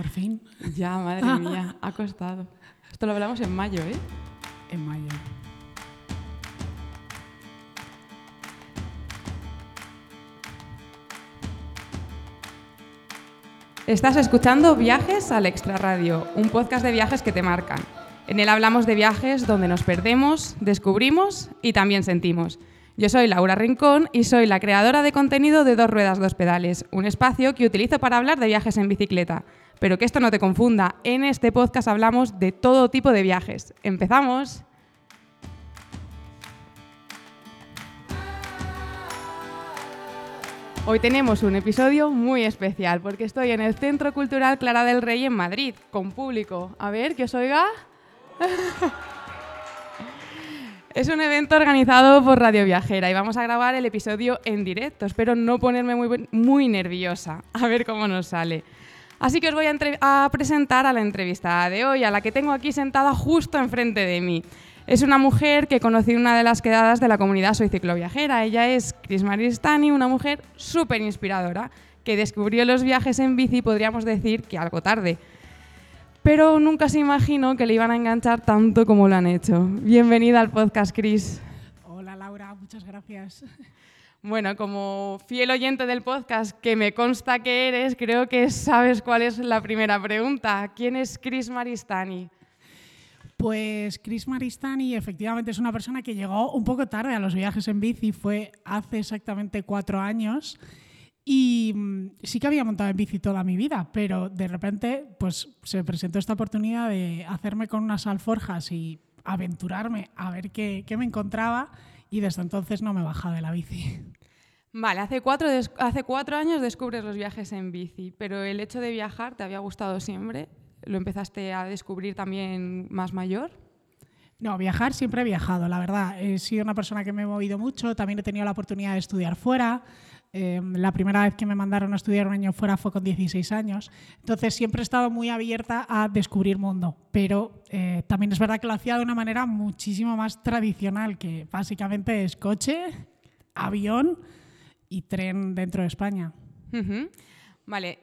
Por fin. Ya, madre mía, ha costado. Esto lo hablamos en mayo, ¿eh? En mayo. Estás escuchando Viajes al Extraradio, un podcast de viajes que te marcan. En él hablamos de viajes donde nos perdemos, descubrimos y también sentimos. Yo soy Laura Rincón y soy la creadora de contenido de Dos Ruedas, Dos Pedales, un espacio que utilizo para hablar de viajes en bicicleta. Pero que esto no te confunda, en este podcast hablamos de todo tipo de viajes. ¡Empezamos! Hoy tenemos un episodio muy especial porque estoy en el Centro Cultural Clara del Rey en Madrid, con público. A ver, que os oiga. Es un evento organizado por Radio Viajera y vamos a grabar el episodio en directo. Espero no ponerme muy, muy nerviosa. A ver cómo nos sale. Así que os voy a, a, presentar a la entrevistada de hoy, a la que tengo aquí sentada justo enfrente de mí. Es una mujer que conocí en una de las quedadas de la comunidad Soy Cicloviajera. Ella es Chris Maristani, una mujer súper inspiradora que descubrió los viajes en bici, podríamos decir que algo tarde pero nunca se imaginó que le iban a enganchar tanto como lo han hecho. Bienvenida al podcast, Chris. Hola, Laura, muchas gracias. Bueno, como fiel oyente del podcast, que me consta que eres, creo que sabes cuál es la primera pregunta. ¿Quién es Chris Maristani? Pues Chris Maristani efectivamente es una persona que llegó un poco tarde a los viajes en bici, fue hace exactamente cuatro años y mm, sí que había montado en bici toda mi vida, pero de repente pues, se presentó esta oportunidad de hacerme con unas alforjas y aventurarme a ver qué, qué me encontraba y desde entonces no me he bajado de la bici. Vale, hace cuatro, hace cuatro años descubres los viajes en bici, pero el hecho de viajar te había gustado siempre. ¿Lo empezaste a descubrir también más mayor? No, viajar siempre he viajado, la verdad. He sido una persona que me he movido mucho, también he tenido la oportunidad de estudiar fuera. Eh, la primera vez que me mandaron a estudiar un año fuera fue con 16 años. Entonces siempre he estado muy abierta a descubrir mundo, pero eh, también es verdad que lo hacía de una manera muchísimo más tradicional, que básicamente es coche, avión y tren dentro de España. Vale,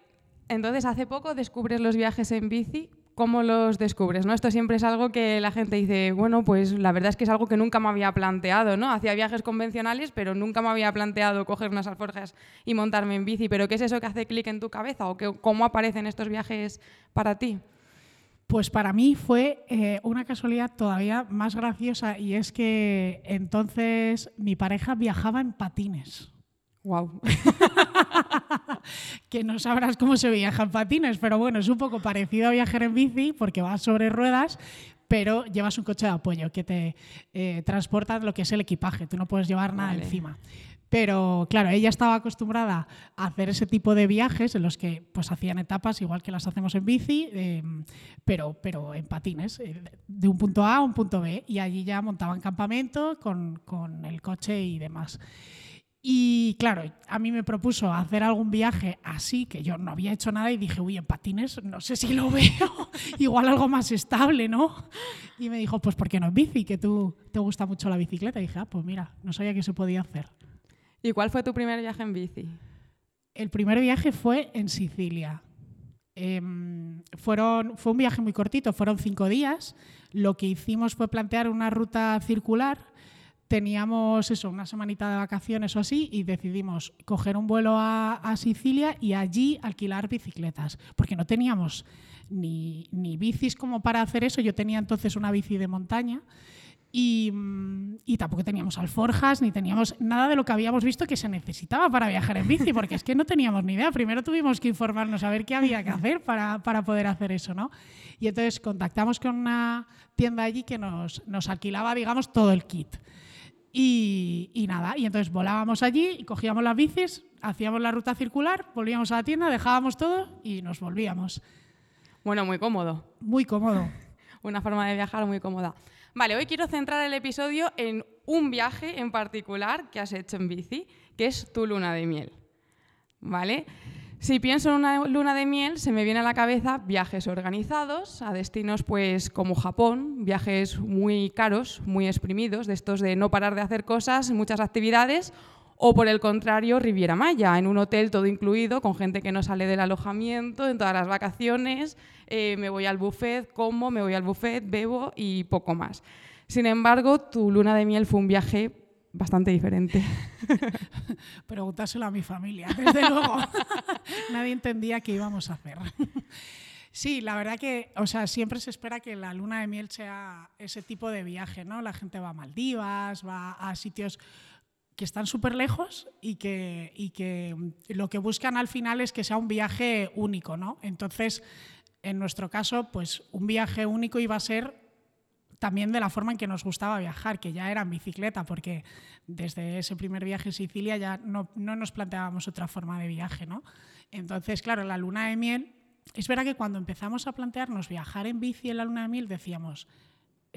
entonces hace poco descubres los viajes en bici. ¿Cómo los descubres? ¿no? Esto siempre es algo que la gente dice, bueno, pues la verdad es que es algo que nunca me había planteado, ¿no? Hacía viajes convencionales, pero nunca me había planteado coger unas alforjas y montarme en bici. ¿Pero qué es eso que hace clic en tu cabeza o cómo aparecen estos viajes para ti? Pues para mí fue eh, una casualidad todavía más graciosa y es que entonces mi pareja viajaba en patines. Wow. que no sabrás cómo se viaja en patines, pero bueno, es un poco parecido a viajar en bici porque vas sobre ruedas, pero llevas un coche de apoyo que te eh, transporta lo que es el equipaje, tú no puedes llevar nada Vale. encima. Pero claro, ella estaba acostumbrada a hacer ese tipo de viajes en los que pues hacían etapas igual que las hacemos en bici, eh, pero, pero en patines, eh, de un punto A a un punto B, y allí ya montaban campamento con, con el coche y demás. Y claro, a mí me propuso hacer algún viaje así, que yo no había hecho nada y dije, uy, en patines no sé si lo veo, igual algo más estable, ¿no? Y me dijo, pues ¿por qué no en bici? Que tú te gusta mucho la bicicleta. Y dije, ah, pues mira, no sabía que se podía hacer. ¿Y cuál fue tu primer viaje en bici? El primer viaje fue en Sicilia. Eh, fueron, fue un viaje muy cortito, fueron cinco días. Lo que hicimos fue plantear una ruta circular teníamos eso, una semanita de vacaciones o así y decidimos coger un vuelo a, a, Sicilia y allí alquilar bicicletas, porque no teníamos ni, ni, bicis como para hacer eso. Yo tenía entonces una bici de montaña y, y, tampoco teníamos alforjas ni teníamos nada de lo que habíamos visto que se necesitaba para viajar en bici, porque es que no teníamos ni idea. Primero tuvimos que informarnos a ver qué había que hacer para, para poder hacer eso, ¿no? Y entonces contactamos con una tienda allí que nos, nos alquilaba, digamos, todo el kit. Y, y, nada, y entonces volábamos allí cogíamos las bicis, hacíamos la ruta circular, volvíamos a la tienda, dejábamos todo y nos volvíamos. Bueno, muy cómodo. Muy cómodo. Una forma de viajar muy cómoda. Vale, hoy quiero centrar el episodio en un viaje en particular que has hecho en bici, que es tu luna de miel. ¿Vale? Si pienso en una luna de miel, se me viene a la cabeza viajes organizados a destinos pues como Japón, viajes muy caros, muy exprimidos, de estos de no parar de hacer cosas, muchas actividades, O por el contrario, Riviera Maya, en un hotel todo incluido, con gente que no sale del alojamiento, en todas las vacaciones, eh, me voy al buffet, como, me voy al buffet, bebo y poco más. Sin embargo, tu luna de miel fue un viaje bastante diferente. Pregúntaselo a mi familia, desde luego. Nadie entendía qué íbamos a hacer. Sí, la verdad que, o sea, siempre se espera que la luna de miel sea ese tipo de viaje, ¿no? La gente va a Maldivas, va a sitios que están súper lejos y que, y que lo que buscan al final es que sea un viaje único, ¿no? Entonces, en nuestro caso, pues un viaje único iba a ser también de la forma en que nos gustaba viajar, que ya era en bicicleta, porque desde ese primer viaje a Sicilia ya no, no nos planteábamos otra forma de viaje, ¿no? Entonces, claro, la luna de miel, es verdad que cuando empezamos a plantearnos viajar en bici en la luna de miel decíamos,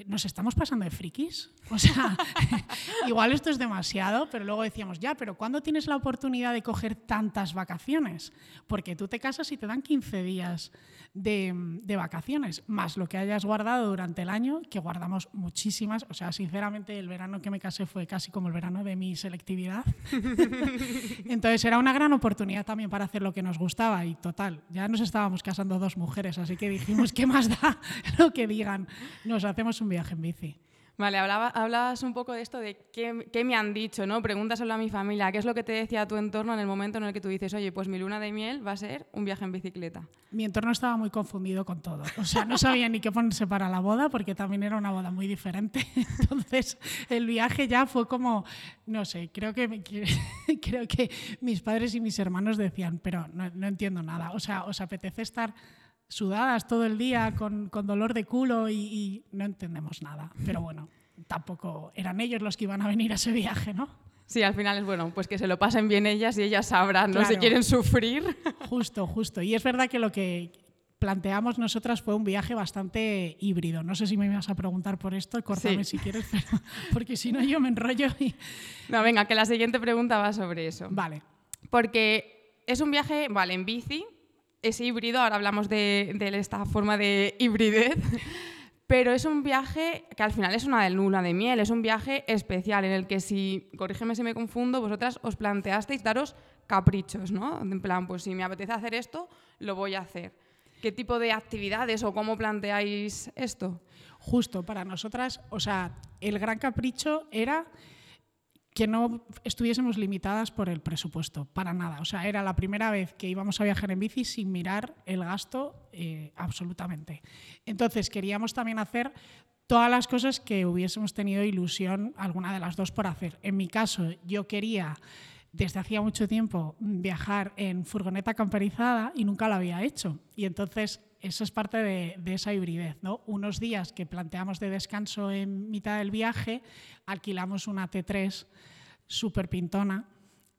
nos estamos pasando de frikis. O sea, igual esto es demasiado, pero luego decíamos, ya, pero ¿cuándo tienes la oportunidad de coger tantas vacaciones? Porque tú te casas y te dan 15 días de, de, vacaciones, más lo que hayas guardado durante el año, que guardamos muchísimas. O sea, sinceramente, el verano que me casé fue casi como el verano de mi selectividad. Entonces era una gran oportunidad también para hacer lo que nos gustaba y total, ya nos estábamos casando dos mujeres, así que dijimos, ¿qué más da lo que digan? Nos hacemos un viaje en bici. Vale, hablaba, hablabas un poco de esto de qué, qué, me han dicho, ¿no? Pregúntaselo a mi familia, ¿qué es lo que te decía tu entorno en el momento en el que tú dices, oye, pues mi luna de miel va a ser un viaje en bicicleta? Mi entorno estaba muy confundido con todo. O sea, no sabía ni qué ponerse para la boda porque también era una boda muy diferente. Entonces, el viaje ya fue como, no sé, creo que, creo que mis padres y mis hermanos decían, pero no, no entiendo nada. O sea, ¿os apetece estar sudadas todo el día con, con dolor de culo y, y, no entendemos nada. Pero bueno, tampoco eran ellos los que iban a venir a ese viaje, ¿no? Sí, al final es bueno, pues que se lo pasen bien ellas y ellas sabrán, ¿no? Si quieren sufrir. Justo, justo. Y es verdad que lo que planteamos nosotras fue un viaje bastante híbrido. No sé si me vas a preguntar por esto, córtame sí. si quieres, pero, porque si no yo me enrollo y... No, venga, que la siguiente pregunta va sobre eso. Vale. Porque es un viaje, vale, en bici, es híbrido, ahora hablamos de, esta forma de hibridez, pero es un viaje que al final es una luna de miel, es un viaje especial en el que si, corrígeme si me confundo, vosotras os planteasteis daros caprichos, ¿no? En plan, pues si me apetece hacer esto, lo voy a hacer. ¿Qué tipo de actividades o cómo planteáis esto? Justo, para nosotras, o sea, el gran capricho era que no estuviésemos limitadas por el presupuesto, para nada. O sea, era la primera vez que íbamos a viajar en bici sin mirar el gasto eh, absolutamente. Entonces, queríamos también hacer todas las cosas que hubiésemos tenido ilusión, alguna de las dos, por hacer. En mi caso, yo quería desde hacía mucho tiempo viajar en furgoneta camperizada y nunca lo había hecho. Y entonces eso es parte de, esa hibridez. ¿no? Unos días que planteamos de descanso en mitad del viaje, alquilamos una T3 súper pintona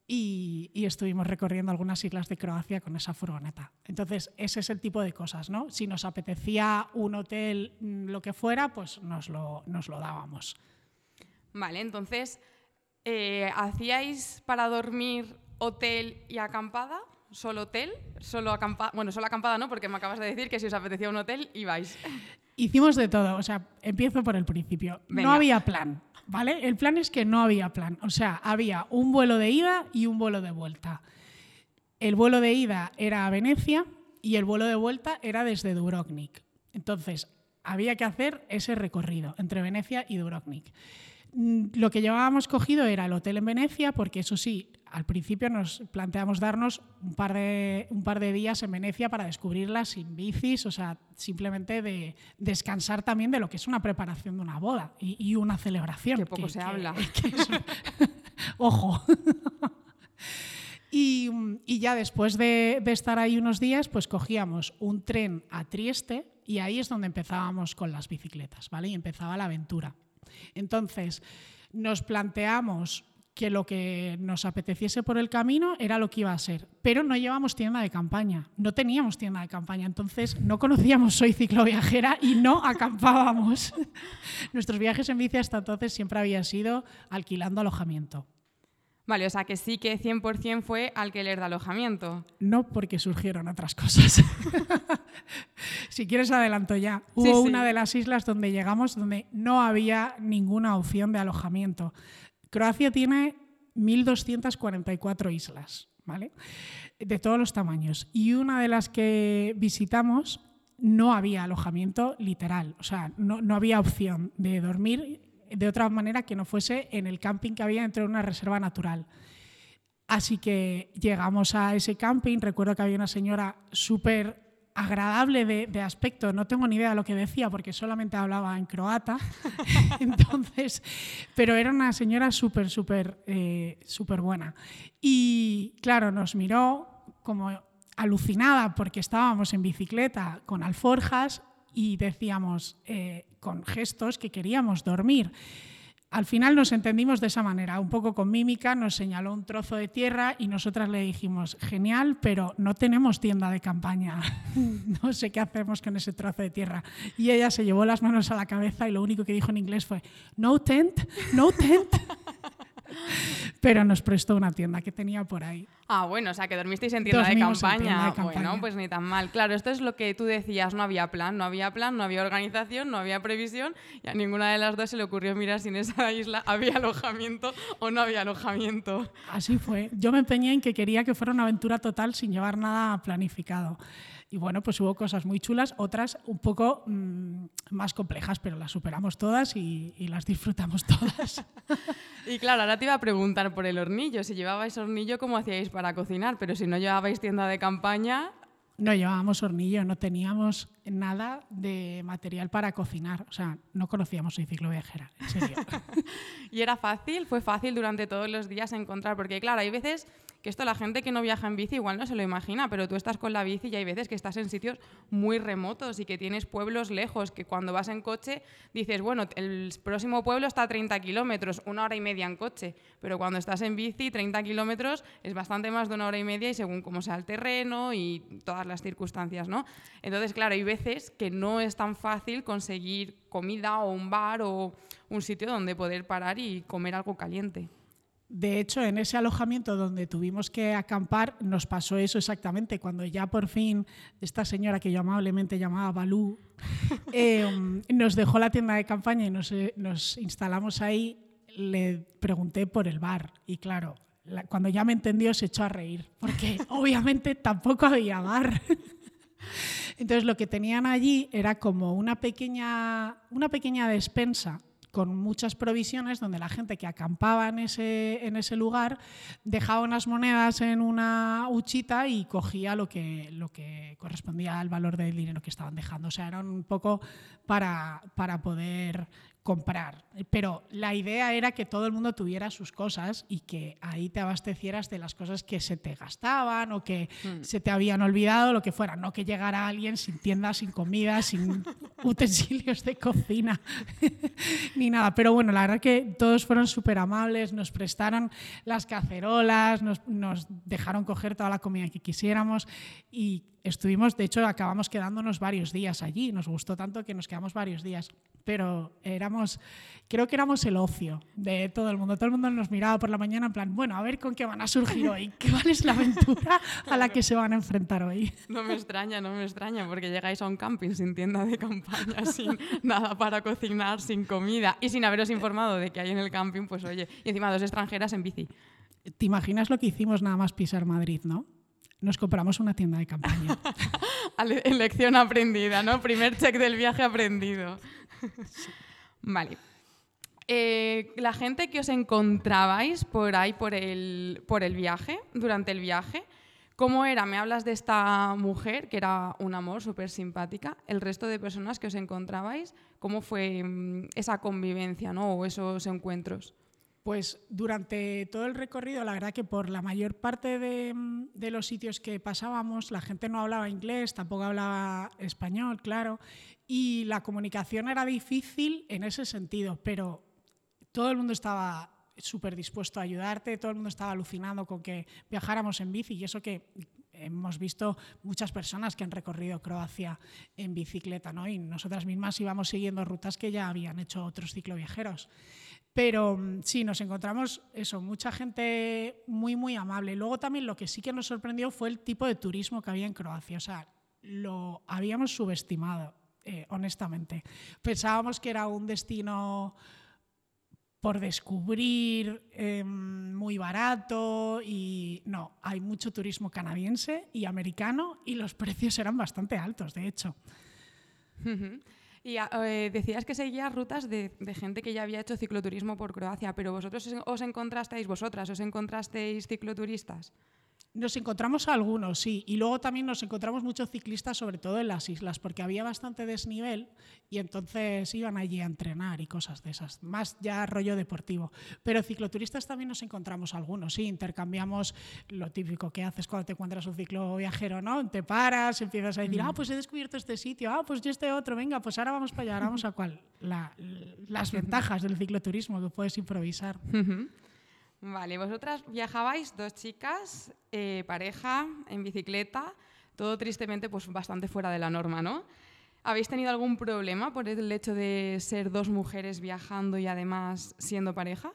y, estuvimos recorriendo algunas islas de Croacia con esa furgoneta. Entonces, ese es el tipo de cosas. ¿no? Si nos apetecía un hotel, lo que fuera, pues nos lo, nos lo dábamos. Vale, entonces, eh, ¿hacíais para dormir hotel y acampada? ¿Solo hotel? ¿Solo acampada? Bueno, solo acampada no, porque me acabas de decir que si os apetecía un hotel, ibais. Hicimos de todo, o sea, empiezo por el principio. Venga. No había plan, ¿vale? El plan es que no había plan, o sea, había un vuelo de ida y un vuelo de vuelta. El vuelo de ida era a Venecia y el vuelo de vuelta era desde Dubrovnik. Entonces, había que hacer ese recorrido entre Venecia y Dubrovnik. Lo que llevábamos cogido era el hotel en Venecia, porque eso sí, al principio nos planteamos darnos un par de, un par de días en Venecia para descubrirla sin bicis, o sea, simplemente de descansar también de lo que es una preparación de una boda y, y una celebración. Que poco que, se que, habla. Que es, ojo. y, y, ya después de, de estar ahí unos días, pues cogíamos un tren a Trieste y ahí es donde empezábamos con las bicicletas, ¿vale? Y empezaba la aventura. Entonces, nos planteamos que lo que nos apeteciese por el camino era lo que iba a ser, pero no llevamos tienda de campaña, no teníamos tienda de campaña, entonces no conocíamos Soy cicloviajera y no acampábamos. Nuestros viajes en bici hasta entonces siempre había sido alquilando alojamiento. Vale, o sea que sí que 100% fue alquiler de alojamiento. No, porque surgieron otras cosas. si quieres adelanto ya. Hubo Sí, sí. una de las islas donde llegamos donde no había ninguna opción de alojamiento. Croacia tiene 1.244 islas, ¿vale? De todos los tamaños. Y una de las que visitamos no había alojamiento literal, o sea, no, no había opción de dormir de otra manera que no fuese en el camping que había dentro de una reserva natural. Así que llegamos a ese camping, recuerdo que había una señora súper agradable de, aspecto, no tengo ni idea de lo que decía porque solamente hablaba en croata, entonces, pero era una señora súper, súper, eh, súper buena. Y claro, nos miró como alucinada porque estábamos en bicicleta con alforjas y decíamos eh, con gestos que queríamos dormir. Al final nos entendimos de esa manera, un poco con mímica, nos señaló un trozo de tierra y nosotras le dijimos, genial, pero no tenemos tienda de campaña, no sé qué hacemos con ese trozo de tierra. Y ella se llevó las manos a la cabeza y lo único que dijo en inglés fue, no tent, no tent. Pero nos prestó una tienda que tenía por ahí. Ah, bueno, o sea, que dormisteis en tienda, de campaña. Bueno, pues ni tan mal. Claro, esto es lo que tú decías, no había plan, no había plan, no había organización, no había previsión y a ninguna de las dos se le ocurrió mirar si en esa isla había alojamiento o no había alojamiento. Así fue. Yo me empeñé en que quería que fuera una aventura total sin llevar nada planificado. Y bueno, pues hubo cosas muy chulas, otras un poco mm, más complejas, pero las superamos todas y, y las disfrutamos todas. y claro, ahora te iba a preguntar por el hornillo. Si llevabais hornillo, ¿cómo hacíais para cocinar? Pero si no llevabais tienda de campaña, no llevábamos hornillo, no teníamos nada de material para cocinar. O sea, no conocíamos el ciclo viajera, en serio. ¿Y era fácil? ¿Fue fácil durante todos los días encontrar? Porque claro, hay veces que esto la gente que no viaja en bici igual no se lo imagina, pero tú estás con la bici y hay veces que estás en sitios muy remotos y que tienes pueblos lejos, que cuando vas en coche dices, bueno, el próximo pueblo está a 30 kilómetros, una hora y media en coche, pero cuando estás en bici 30 kilómetros es bastante más de una hora y media y según cómo sea el terreno y todas las circunstancias, ¿no? Entonces, claro, hay veces que no es tan fácil conseguir comida o un bar o un sitio donde poder parar y comer algo caliente. De hecho, en ese alojamiento donde tuvimos que acampar, nos pasó eso exactamente. Cuando ya por fin esta señora que yo amablemente llamaba Balú em, nos dejó la tienda de campaña y nos, eh, instalamos ahí, le pregunté por el bar. Y claro, cuando ya me entendió se echó a reír, porque obviamente tampoco había bar. Entonces lo que tenían allí era como una pequeña, una pequeña despensa con muchas provisiones donde la gente que acampaba en ese, en ese lugar dejaba unas monedas en una huchita y cogía lo que, lo que correspondía al valor del dinero que estaban dejando. O sea, eran un poco para, para poder comprar. Pero la idea era que todo el mundo tuviera sus cosas y que ahí te abastecieras de las cosas que se te gastaban o que hmm. se te habían olvidado, lo que fuera. No que llegara alguien sin tienda, sin comida, sin utensilios de cocina, ni nada. Pero bueno, la verdad que todos fueron súper amables, nos prestaron las cacerolas, nos, nos dejaron coger toda la comida que quisiéramos y estuvimos, de hecho, acabamos quedándonos varios días allí. Nos gustó tanto que nos quedamos varios días. Pero éramos, creo que éramos el ocio de todo el mundo. Todo el mundo nos miraba por la mañana en plan, bueno, a ver con qué van a surgir hoy, qué cuál es la aventura a la que se van a enfrentar hoy. No me extraña, no me extraña, porque llegáis a un camping sin tienda de campaña, sin nada para cocinar, sin comida y sin haberos informado de que hay en el camping, pues oye, y encima dos extranjeras en bici. ¿Te imaginas lo que hicimos nada más pisar Madrid, no? nos compramos una tienda de campaña. Lección aprendida, ¿no? Primer check del viaje aprendido. Vale. Eh, la gente que os encontrabais por ahí, por el, por el viaje, durante el viaje, ¿cómo era? Me hablas de esta mujer, que era un amor, súper simpática. El resto de personas que os encontrabais, ¿cómo fue mm, esa convivencia ¿no? o esos encuentros? Pues durante todo el recorrido, la verdad que por la mayor parte de, los sitios que pasábamos, la gente no hablaba inglés, tampoco hablaba español, claro, y la comunicación era difícil en ese sentido, pero todo el mundo estaba súper dispuesto a ayudarte, todo el mundo estaba alucinando con que viajáramos en bici y eso que hemos visto muchas personas que han recorrido Croacia en bicicleta, ¿no? Y nosotras mismas íbamos siguiendo rutas que ya habían hecho otros cicloviajeros. Pero mm, sí, nos encontramos eso, mucha gente muy, muy amable. Luego también lo que sí que nos sorprendió fue el tipo de turismo que había en Croacia. O sea, lo habíamos subestimado, eh, honestamente. Pensábamos que era un destino por descubrir, em, muy barato y no, hay mucho turismo canadiense y americano y los precios eran bastante altos, de hecho. Y ah, eh, decías que seguías rutas de, de, gente que ya había hecho cicloturismo por Croacia, pero vosotros os encontrasteis, vosotras, os encontrasteis cicloturistas. Nos encontramos algunos, sí, y luego también nos encontramos muchos ciclistas, sobre todo en las islas, porque había bastante desnivel y entonces iban allí a entrenar y cosas de esas, más ya rollo deportivo. Pero cicloturistas también nos encontramos algunos, sí, intercambiamos lo típico que haces cuando te encuentras un ciclo viajero, ¿no? Te paras, empiezas a decir, ah, pues he descubierto este sitio, ah, pues yo este otro, venga, pues ahora vamos para allá, ahora vamos a cuál. las ventajas del cicloturismo que puedes improvisar. Vale, vosotras viajabais dos chicas, eh, pareja, en bicicleta, todo tristemente pues bastante fuera de la norma, ¿no? ¿Habéis tenido algún problema por el hecho de ser dos mujeres viajando y además siendo pareja?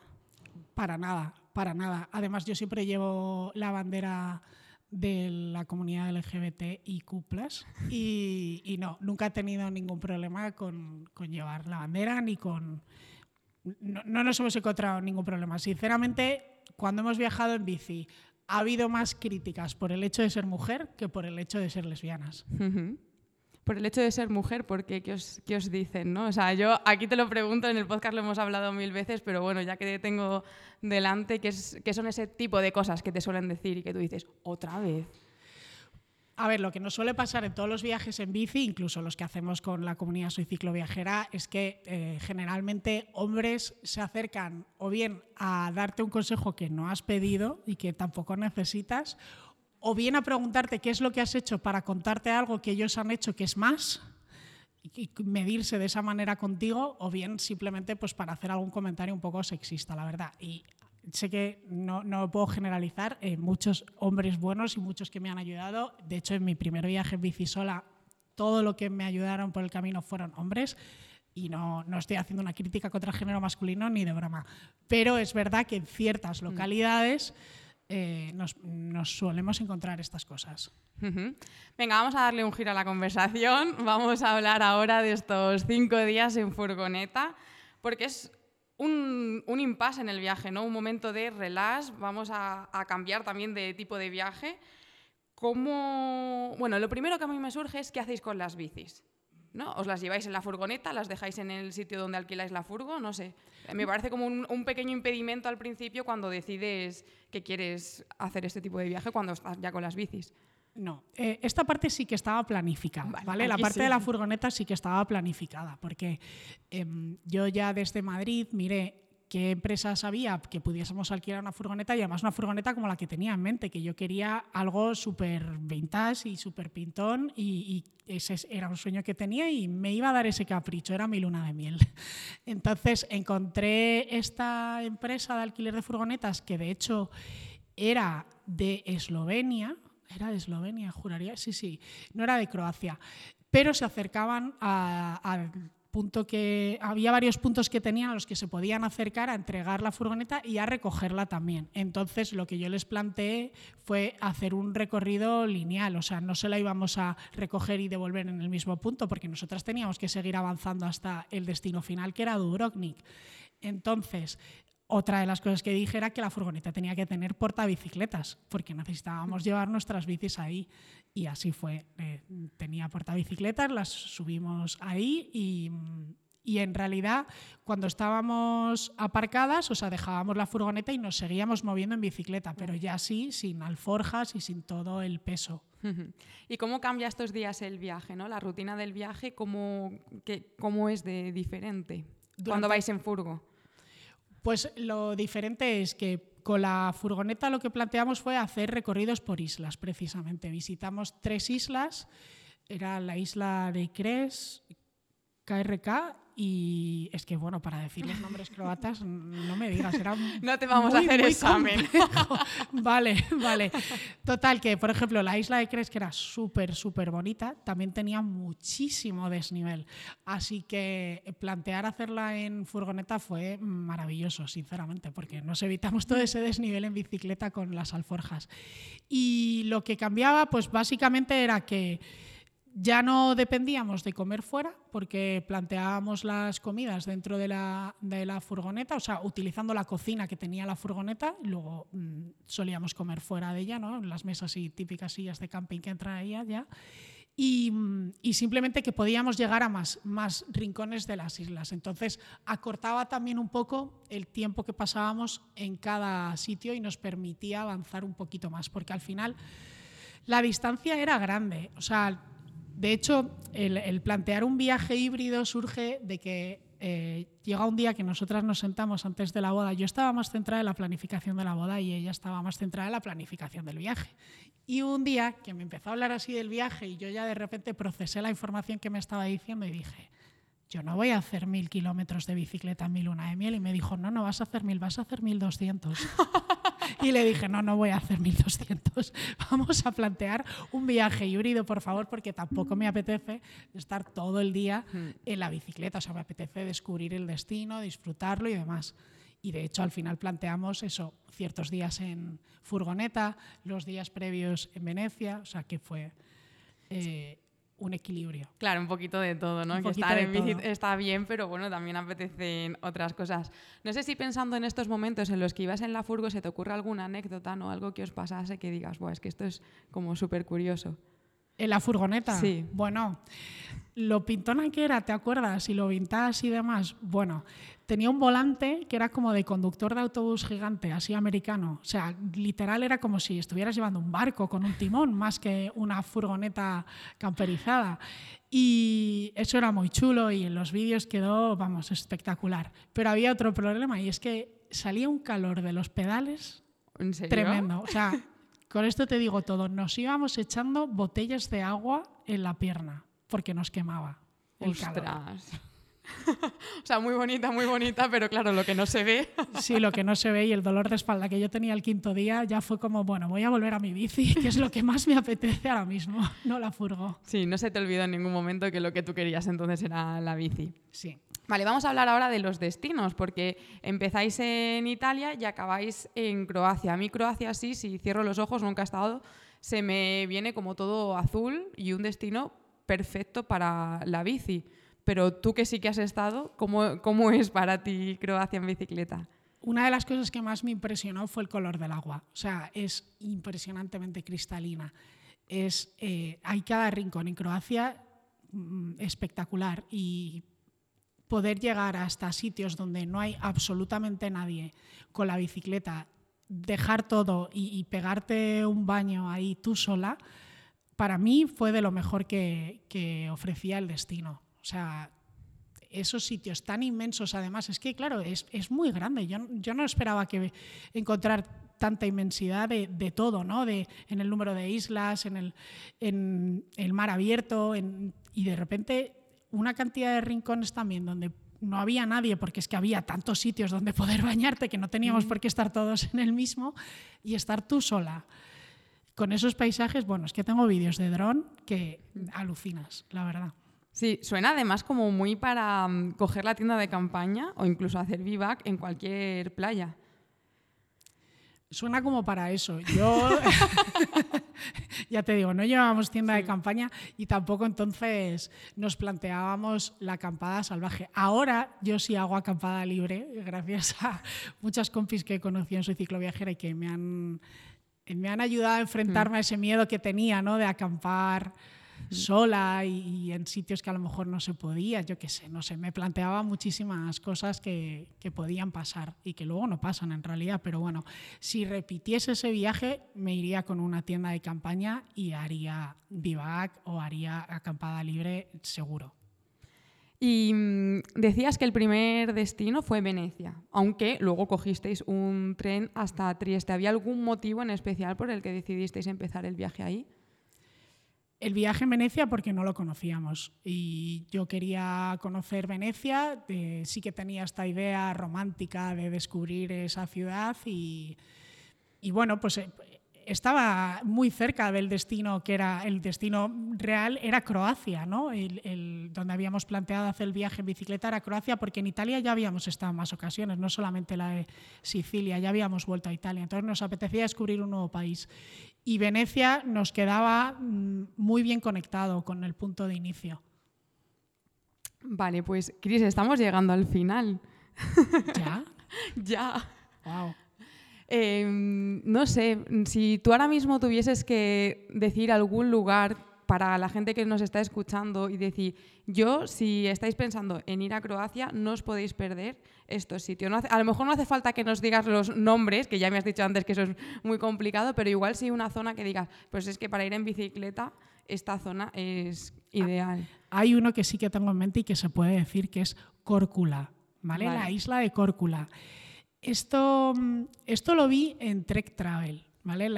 Para nada, para nada. Además yo siempre llevo la bandera de la comunidad LGBT y y, y no, nunca he tenido ningún problema con, con llevar la bandera ni con no, nos hemos encontrado ningún problema. Sinceramente, cuando hemos viajado en bici, ha habido más críticas por el hecho de ser mujer que por el hecho de ser lesbianas. Por el hecho de ser mujer, porque ¿qué os, qué os dicen? ¿no? O sea, yo aquí te lo pregunto, en el podcast lo hemos hablado mil veces, pero bueno, ya que te tengo delante, ¿qué, es, qué son ese tipo de cosas que te suelen decir y que tú dices, otra vez? A ver, lo que nos suele pasar en todos los viajes en bici, incluso los que hacemos con la comunidad Soy Cicloviajera, es que eh, generalmente hombres se acercan o bien a darte un consejo que no has pedido y que tampoco necesitas, o bien a preguntarte qué es lo que has hecho para contarte algo que ellos han hecho que es más y medirse de esa manera contigo, o bien simplemente pues para hacer algún comentario un poco sexista, la verdad. Y sé que no, no puedo generalizar, eh, muchos hombres buenos y muchos que me han ayudado. De hecho, en mi primer viaje en bici sola, todo lo que me ayudaron por el camino fueron hombres. Y no, no estoy haciendo una crítica contra el género masculino ni de broma. Pero es verdad que en ciertas mm. localidades eh, nos, nos, solemos encontrar estas cosas. Venga, vamos a darle un giro a la conversación. Vamos a hablar ahora de estos cinco días en furgoneta, porque es un, impasse en el viaje, ¿no? un momento de relax, vamos a, cambiar también de tipo de viaje. ¿Cómo... Bueno, lo primero que a mí me surge es qué hacéis con las bicis. ¿no? ¿Os las lleváis en la furgoneta? ¿Las dejáis en el sitio donde alquiláis la furgo? No sé. Me parece como un, un, pequeño impedimento al principio cuando decides que quieres hacer este tipo de viaje cuando estás ya con las bicis. No, eh, esta parte sí que estaba planificada, ¿vale? La parte de la furgoneta sí que estaba planificada, porque em, yo ya desde Madrid miré qué empresas había que pudiésemos alquilar una furgoneta y además una furgoneta como la que tenía en mente, que yo quería algo súper vintage y súper pintón y, y, ese era un sueño que tenía y me iba a dar ese capricho, era mi luna de miel. Entonces encontré esta empresa de alquiler de furgonetas que de hecho era de Eslovenia, era de Eslovenia, juraría, sí, sí, no era de Croacia, pero se acercaban al punto que había varios puntos que tenían a los que se podían acercar a entregar la furgoneta y a recogerla también. Entonces lo que yo les planteé fue hacer un recorrido lineal, o sea, no se la íbamos a recoger y devolver en el mismo punto porque nosotras teníamos que seguir avanzando hasta el destino final que era Dubrovnik. Entonces, otra de las cosas que dije era que la furgoneta tenía que tener portabicicletas, porque necesitábamos llevar nuestras bicis ahí. Y así fue. Eh, tenía portabicicletas, las subimos ahí y, y, en realidad cuando estábamos aparcadas, o sea, dejábamos la furgoneta y nos seguíamos moviendo en bicicleta, pero ya así, sin alforjas y sin todo el peso. ¿Y cómo cambia estos días el viaje, ¿no? la rutina del viaje, cómo, cómo es de diferente cuando vais en furgo? Pues lo diferente es que con la furgoneta lo que planteamos fue hacer recorridos por islas, precisamente. Visitamos tres islas, era la isla de Cres, KRK y es que, bueno, para decir los nombres croatas, no me digas, era No te vamos a hacer examen. vale, vale. Total, que por ejemplo la isla de Cres, que era súper, súper bonita, también tenía muchísimo desnivel. Así que plantear hacerla en furgoneta fue maravilloso, sinceramente, porque nos evitamos todo ese desnivel en bicicleta con las alforjas. Y lo que cambiaba, pues básicamente era que Ya no dependíamos de comer fuera porque planteábamos las comidas dentro de la, de la furgoneta, o sea, utilizando la cocina que tenía la furgoneta, luego mm, solíamos comer fuera de ella, ¿no? las mesas y típicas sillas de camping que traía ya. Y, mm, y, simplemente que podíamos llegar a más, más rincones de las islas. Entonces, acortaba también un poco el tiempo que pasábamos en cada sitio y nos permitía avanzar un poquito más, porque al final la distancia era grande. O sea, de hecho, el, plantear un viaje híbrido surge de que eh, llega un día que nosotras nos sentamos antes de la boda. Yo estaba más centrada en la planificación de la boda y ella estaba más centrada en la planificación del viaje. Y un día que me empezó a hablar así del viaje y yo ya de repente procesé la información que me estaba diciendo y dije, yo no voy a hacer mil kilómetros de bicicleta en mi luna de miel. Y me dijo, no, no vas a hacer mil, vas a hacer mil doscientos. y le dije, no, no voy a hacer mil doscientos. Vamos a plantear un viaje híbrido, por favor, porque tampoco me apetece estar todo el día hmm. en la bicicleta. O sea, me apetece descubrir el destino, disfrutarlo y demás. Y de hecho, al final planteamos eso, ciertos días en furgoneta, los días previos en Venecia, o sea, que fue... Eh, un equilibrio. Claro, un poquito de todo, ¿no? que estar en bici está bien, pero bueno, también apetecen otras cosas. No sé si pensando en estos momentos en los que ibas en la furgo se te ocurre alguna anécdota, ¿no? Algo que os pasase que digas, Buah, es que esto es como súper curioso. ¿En la furgoneta? Sí. Bueno, lo pintona que era, ¿te acuerdas? Y lo vintage y demás. Bueno, tenía un volante que era como de conductor de autobús gigante, así americano. O sea, literal era como si estuvieras llevando un barco con un timón más que una furgoneta camperizada. Y eso era muy chulo y en los vídeos quedó, vamos, espectacular. Pero había otro problema y es que salía un calor de los pedales ¿En serio? tremendo. O sea, con esto te digo todo. Nos íbamos echando botellas de agua en la pierna porque nos quemaba el Ostras. o sea, muy bonita, muy bonita, pero claro, lo que no se ve. sí, lo que no se ve y el dolor de espalda que yo tenía el quinto día ya fue como, bueno, voy a volver a mi bici, que es lo que más me apetece ahora mismo, no la furgo. Sí, no se te olvidó en ningún momento que lo que tú querías entonces era la bici. Sí. Vale, vamos a hablar ahora de los destinos, porque empezáis en Italia y acabáis en Croacia. A mí Croacia sí, si cierro los ojos, nunca he estado, se me viene como todo azul y un destino perfecto para la bici. Pero tú que sí que has estado, ¿cómo, cómo es para ti Croacia en bicicleta? Una de las cosas que más me impresionó fue el color del agua. O sea, es impresionantemente cristalina. Es, eh, hay cada rincón en Croacia mm, espectacular y poder llegar hasta sitios donde no hay absolutamente nadie con la bicicleta, dejar todo y, pegarte un baño ahí tú sola, para mí fue de lo mejor que, ofrecía el destino. O sea, esos sitios tan inmensos, además, es que, claro, es, muy grande. Yo, yo, no esperaba que encontrar tanta inmensidad de, todo, ¿no? De, en el número de islas, en el, en el mar abierto, y de repente una cantidad de rincones también donde no había nadie, porque es que había tantos sitios donde poder bañarte que no teníamos por qué estar todos en el mismo, y estar tú sola. Con esos paisajes, bueno, es que tengo vídeos de dron que alucinas, la verdad. Sí, suena además como muy para mm, coger la tienda de campaña o incluso hacer vivac en cualquier playa. Suena como para eso. Yo, ya te digo, no llevábamos tienda de campaña y tampoco entonces nos planteábamos la acampada salvaje. Ahora yo sí hago acampada libre, gracias a muchas compis que conocí en su cicloviajera y que me han, me han ayudado a enfrentarme mm. a ese miedo que tenía ¿no? de acampar sola y, en sitios que a lo mejor no se podía, yo qué sé, no sé, me planteaba muchísimas cosas que, que, podían pasar y que luego no pasan en realidad, pero bueno, si repitiese ese viaje me iría con una tienda de campaña y haría bivac o haría acampada libre seguro. Y mm, decías que el primer destino fue Venecia, aunque luego cogisteis un tren hasta Trieste. ¿Había algún motivo en especial por el que decidisteis empezar el viaje ahí? El viaje en Venecia porque no lo conocíamos. Y yo quería conocer Venecia, sí que tenía esta idea romántica de descubrir esa ciudad y, bueno, pues eh, estaba muy cerca del destino que era el destino real, era Croacia, ¿no? El, donde habíamos planteado hacer el viaje en bicicleta era Croacia, porque en Italia ya habíamos estado en más ocasiones, no solamente la de Sicilia, ya habíamos vuelto a Italia. Entonces nos apetecía descubrir un nuevo país. Y Venecia nos quedaba mm, muy bien conectado con el punto de inicio. Vale, pues Cris, estamos llegando al final. ¿Ya? ya. Wow. Em, no sé, si tú ahora mismo tuvieses que decir algún lugar para la gente que nos está escuchando y decir, yo, si estáis pensando en ir a Croacia, no os podéis perder estos sitios. a lo mejor no hace falta que nos digas los nombres, que ya me has dicho antes que eso es muy complicado, pero igual sí una zona que digas, pues es que para ir en bicicleta, esta zona es ideal. Hay uno que sí que tengo en mente y que se puede decir que es Córcula, ¿vale? La isla de Córcula. Esto, mm, esto lo vi en Trek Travel. ¿vale?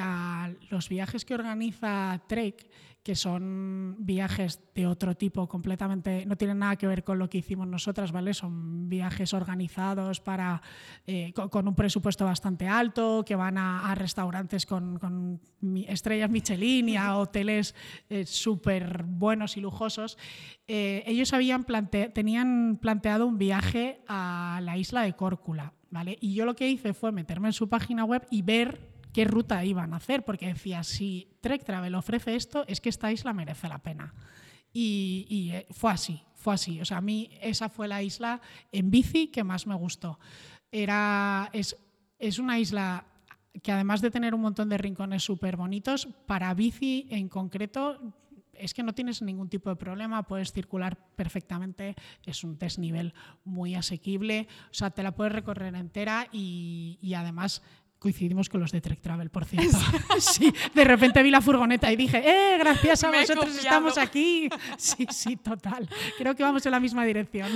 los viajes que organiza Trek, que son viajes de otro tipo completamente, no tienen nada que ver con lo que hicimos nosotras, ¿vale? Son viajes organizados para, eh, con, un presupuesto bastante alto, que van a, restaurantes con, estrellas Michelin y a hoteles eh, súper buenos y lujosos. Eh, ellos habían tenían planteado un viaje a la isla de Córcula. Y yo lo que hice fue meterme en su página web y ver qué ruta iban a hacer, porque decía, si Trek Travel ofrece esto, es que esta isla merece la pena. Y, eh, fue así, fue así. O sea, a mí esa fue la isla en bici que más me gustó. Era, es, es una isla que además de tener un montón de rincones súper bonitos, para bici en concreto es que no tienes ningún tipo de problema, puedes circular perfectamente, es un desnivel muy asequible, o sea, te la puedes recorrer entera y, y además coincidimos con los de Trek Travel, por cierto. sí, de repente vi la furgoneta y dije, ¡eh, gracias a vosotros estamos aquí! Sí, sí, total. Creo que vamos en la misma dirección.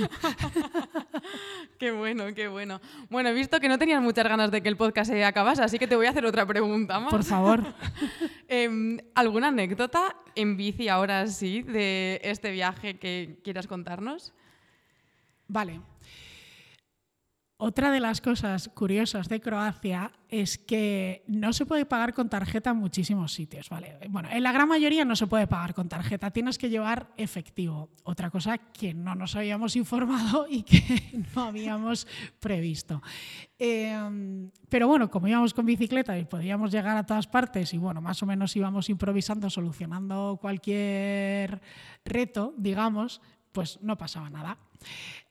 qué bueno, qué bueno. Bueno, he visto que no tenías muchas ganas de que el podcast se acabase, así que te voy a hacer otra pregunta más. Por favor. Em, ¿Alguna anécdota en bici ahora sí de este viaje que quieras contarnos? Vale. Otra de las cosas curiosas de Croacia es que no se puede pagar con tarjeta en muchísimos sitios, ¿vale? Bueno, en la gran mayoría no se puede pagar con tarjeta, tienes que llevar efectivo. Otra cosa que no nos habíamos informado y que no habíamos previsto. Em, pero bueno, como íbamos con bicicleta y podíamos llegar a todas partes y bueno, más o menos íbamos improvisando, solucionando cualquier reto, digamos, pues no pasaba nada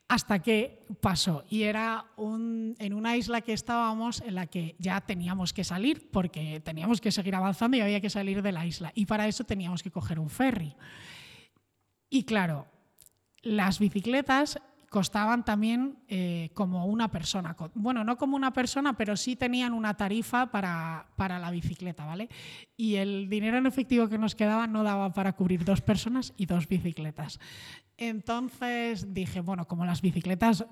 hasta que pasó. Y era en una isla que estábamos en la que ya teníamos que salir porque teníamos que seguir avanzando y había que salir de la isla. Y para eso teníamos que coger un ferry. Y claro, las bicicletas costaban también eh, como una persona. Bueno, no como una persona, pero sí tenían una tarifa para, para, la bicicleta, ¿vale? Y el dinero en efectivo que nos quedaba no daba para cubrir dos personas y dos bicicletas. Entonces dije, bueno, como las bicicletas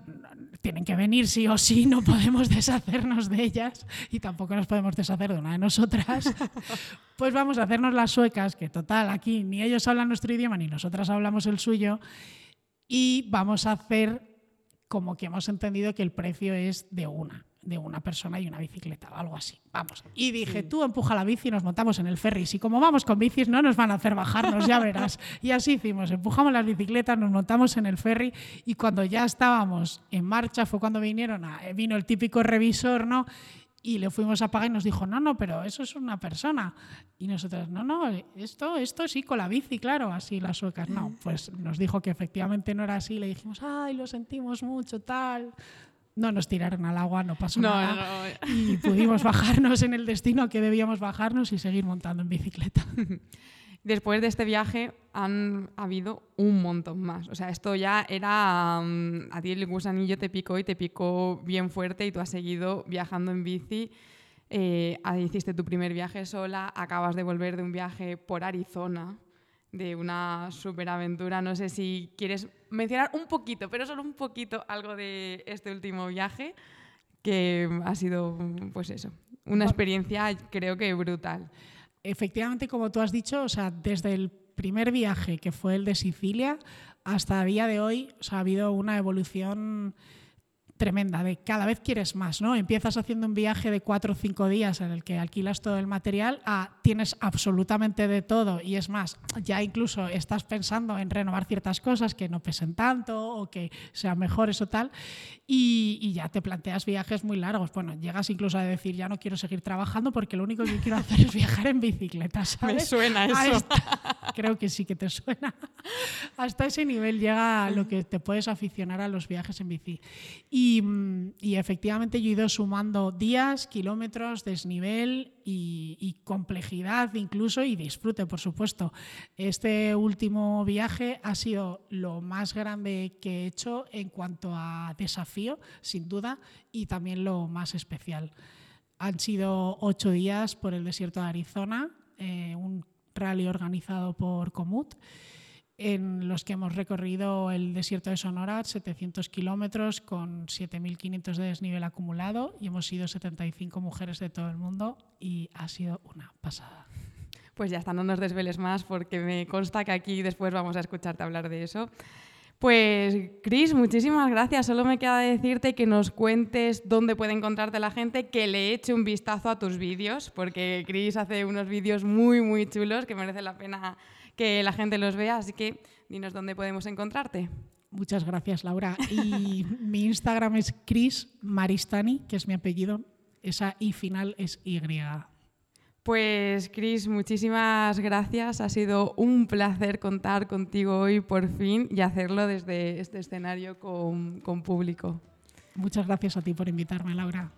tienen que venir sí o sí, no podemos deshacernos de ellas y tampoco nos podemos deshacer de una de nosotras, pues vamos a hacernos las suecas, que total, aquí ni ellos hablan nuestro idioma ni nosotras hablamos el suyo, y vamos a hacer como que hemos entendido que el precio es de una de una persona y una bicicleta o algo así. Vamos. Y dije, tú empuja la bici y nos montamos en el ferry. Si como vamos con bicis no nos van a hacer bajarnos, ya verás. Y así hicimos, empujamos las bicicletas, nos montamos en el ferry y cuando ya estábamos en marcha fue cuando vinieron a, eh, vino el típico revisor, ¿no? Y le fuimos a pagar y nos dijo, no, no, pero eso es una persona. Y nosotros, no, no, esto, esto sí, con la bici, claro, así las suecas. No, pues nos dijo que efectivamente no era así. Le dijimos, ay, lo sentimos mucho, tal no nos tiraron al agua, no pasó nada. Y pudimos bajarnos en el destino que debíamos bajarnos y seguir montando en bicicleta. Después de este viaje han habido un montón más. O sea, esto ya era. Mm, a ti el gusanillo te picó y te picó bien fuerte y tú has seguido viajando en bici. Eh, hiciste tu primer viaje sola, acabas de volver de un viaje por Arizona de una superaventura. No sé si quieres mencionar un poquito, pero solo un poquito, algo de este último viaje, que ha sido, pues eso, una experiencia creo que brutal. Efectivamente, como tú has dicho, o sea, desde el primer viaje, que fue el de Sicilia, hasta el día de hoy, ha habido una evolución tremenda, de cada vez quieres más, ¿no? Empiezas haciendo un viaje de cuatro o cinco días en el que alquilas todo el material, a tienes absolutamente de todo y es más, ya incluso estás pensando en renovar ciertas cosas que no pesen tanto o que sean mejores o tal y, ya te planteas viajes muy largos. Bueno, llegas incluso a decir, ya no quiero seguir trabajando porque lo único que quiero hacer es viajar en bicicleta, ¿sabes? Me suena eso. Creo que sí que te suena. Hasta ese nivel llega lo que te puedes aficionar a los viajes en bici. Y y, efectivamente yo he ido sumando días, kilómetros, desnivel y, complejidad incluso y disfrute, por supuesto. Este último viaje ha sido lo más grande que he hecho en cuanto a desafío, sin duda, y también lo más especial. Han sido ocho días por el desierto de Arizona, eh, un rally organizado por Comut en los que hemos recorrido el desierto de Sonora, 700 kilómetros con 7.500 de desnivel acumulado y hemos sido 75 mujeres de todo el mundo y ha sido una pasada. Pues ya está, no nos desveles más porque me consta que aquí después vamos a escucharte hablar de eso. Pues, Cris, muchísimas gracias. Solo me queda decirte que nos cuentes dónde puede encontrarte la gente, que le eche un vistazo a tus vídeos, porque Cris hace unos vídeos muy, muy chulos que merece la pena que la gente los vea. Así que dinos dónde podemos encontrarte. Muchas gracias, Laura. Y mi Instagram es Cris Maristani, que es mi apellido. Esa I final es Y. Pues Cris, muchísimas gracias. Ha sido un placer contar contigo hoy por fin y hacerlo desde este escenario con, con público. Muchas gracias a ti por invitarme, Laura.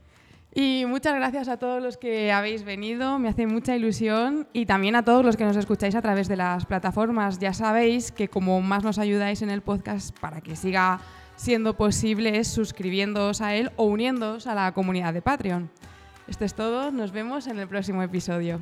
Y muchas gracias a todos los que habéis venido, me hace mucha ilusión y también a todos los que nos escucháis a través de las plataformas. Ya sabéis que como más nos ayudáis en el podcast para que siga siendo posible es suscribiéndoos a él o uniéndoos a la comunidad de Patreon. Esto es todo, nos vemos en el próximo episodio.